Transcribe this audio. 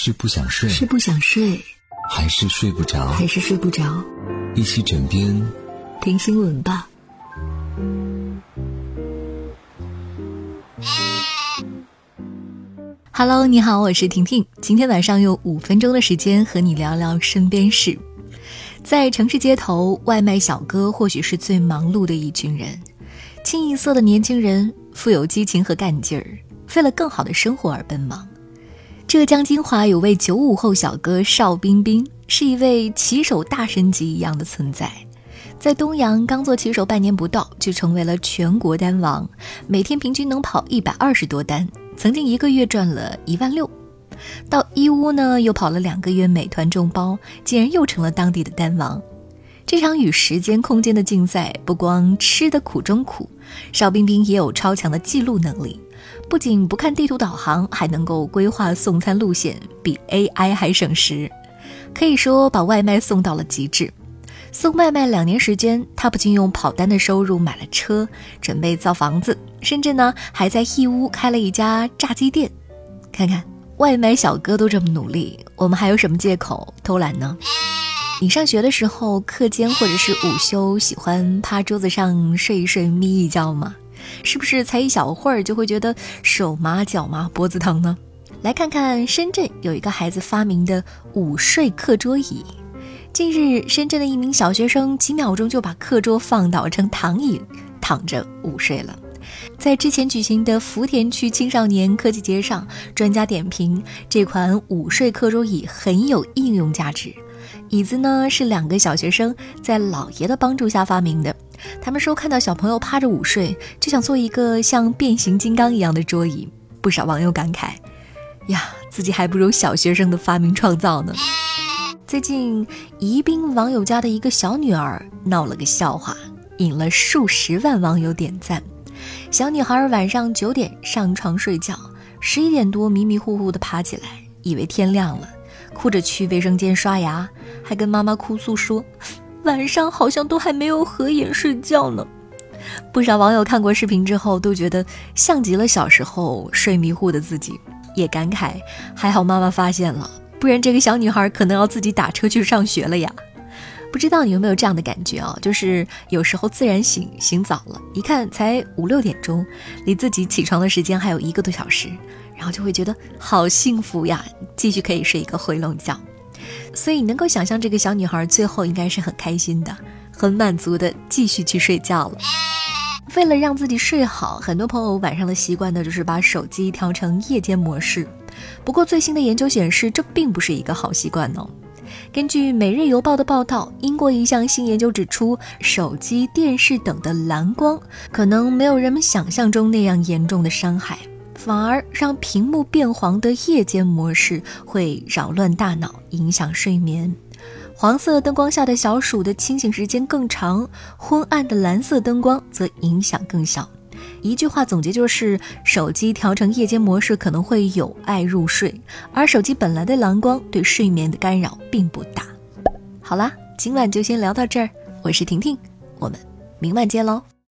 是不想睡，是不想睡，还是睡不着？还是睡不着？一起枕边听新闻吧。Hello，你好，我是婷婷。今天晚上用五分钟的时间和你聊聊身边事。在城市街头，外卖小哥或许是最忙碌的一群人，清一色的年轻人，富有激情和干劲儿，为了更好的生活而奔忙。浙江金华有位九五后小哥邵冰冰，是一位骑手大神级一样的存在。在东阳刚做骑手半年不到，就成为了全国单王，每天平均能跑一百二十多单，曾经一个月赚了一万六。到义乌呢，又跑了两个月美团众包，竟然又成了当地的单王。这场与时间、空间的竞赛，不光吃的苦中苦，邵冰冰也有超强的记录能力。不仅不看地图导航，还能够规划送餐路线，比 AI 还省时，可以说把外卖送到了极致。送外卖两年时间，他不仅用跑单的收入买了车，准备造房子，甚至呢还在义乌开了一家炸鸡店。看看外卖小哥都这么努力，我们还有什么借口偷懒呢？你上学的时候，课间或者是午休，喜欢趴桌子上睡一睡、眯一觉吗？是不是才一小会儿就会觉得手麻、脚麻、脖子疼呢？来看看深圳有一个孩子发明的午睡课桌椅。近日，深圳的一名小学生几秒钟就把课桌放倒成躺椅，躺着午睡了。在之前举行的福田区青少年科技节上，专家点评这款午睡课桌椅很有应用价值。椅子呢是两个小学生在姥爷的帮助下发明的。他们说看到小朋友趴着午睡，就想做一个像变形金刚一样的桌椅。不少网友感慨：呀，自己还不如小学生的发明创造呢。最近，宜宾网友家的一个小女儿闹了个笑话，引了数十万网友点赞。小女孩晚上九点上床睡觉，十一点多迷迷糊糊的爬起来，以为天亮了，哭着去卫生间刷牙，还跟妈妈哭诉说。晚上好像都还没有合眼睡觉呢，不少网友看过视频之后都觉得像极了小时候睡迷糊的自己，也感慨还好妈妈发现了，不然这个小女孩可能要自己打车去上学了呀。不知道你有没有这样的感觉啊？就是有时候自然醒，醒早了，一看才五六点钟，离自己起床的时间还有一个多小时，然后就会觉得好幸福呀，继续可以睡一个回笼觉。所以能够想象，这个小女孩最后应该是很开心的，很满足的，继续去睡觉了。为了让自己睡好，很多朋友晚上的习惯呢，就是把手机调成夜间模式。不过最新的研究显示，这并不是一个好习惯哦。根据《每日邮报》的报道，英国一项新研究指出，手机、电视等的蓝光可能没有人们想象中那样严重的伤害。反而让屏幕变黄的夜间模式会扰乱大脑，影响睡眠。黄色灯光下的小鼠的清醒时间更长，昏暗的蓝色灯光则影响更小。一句话总结就是：手机调成夜间模式可能会有碍入睡，而手机本来的蓝光对睡眠的干扰并不大。好啦，今晚就先聊到这儿，我是婷婷，我们明晚见喽。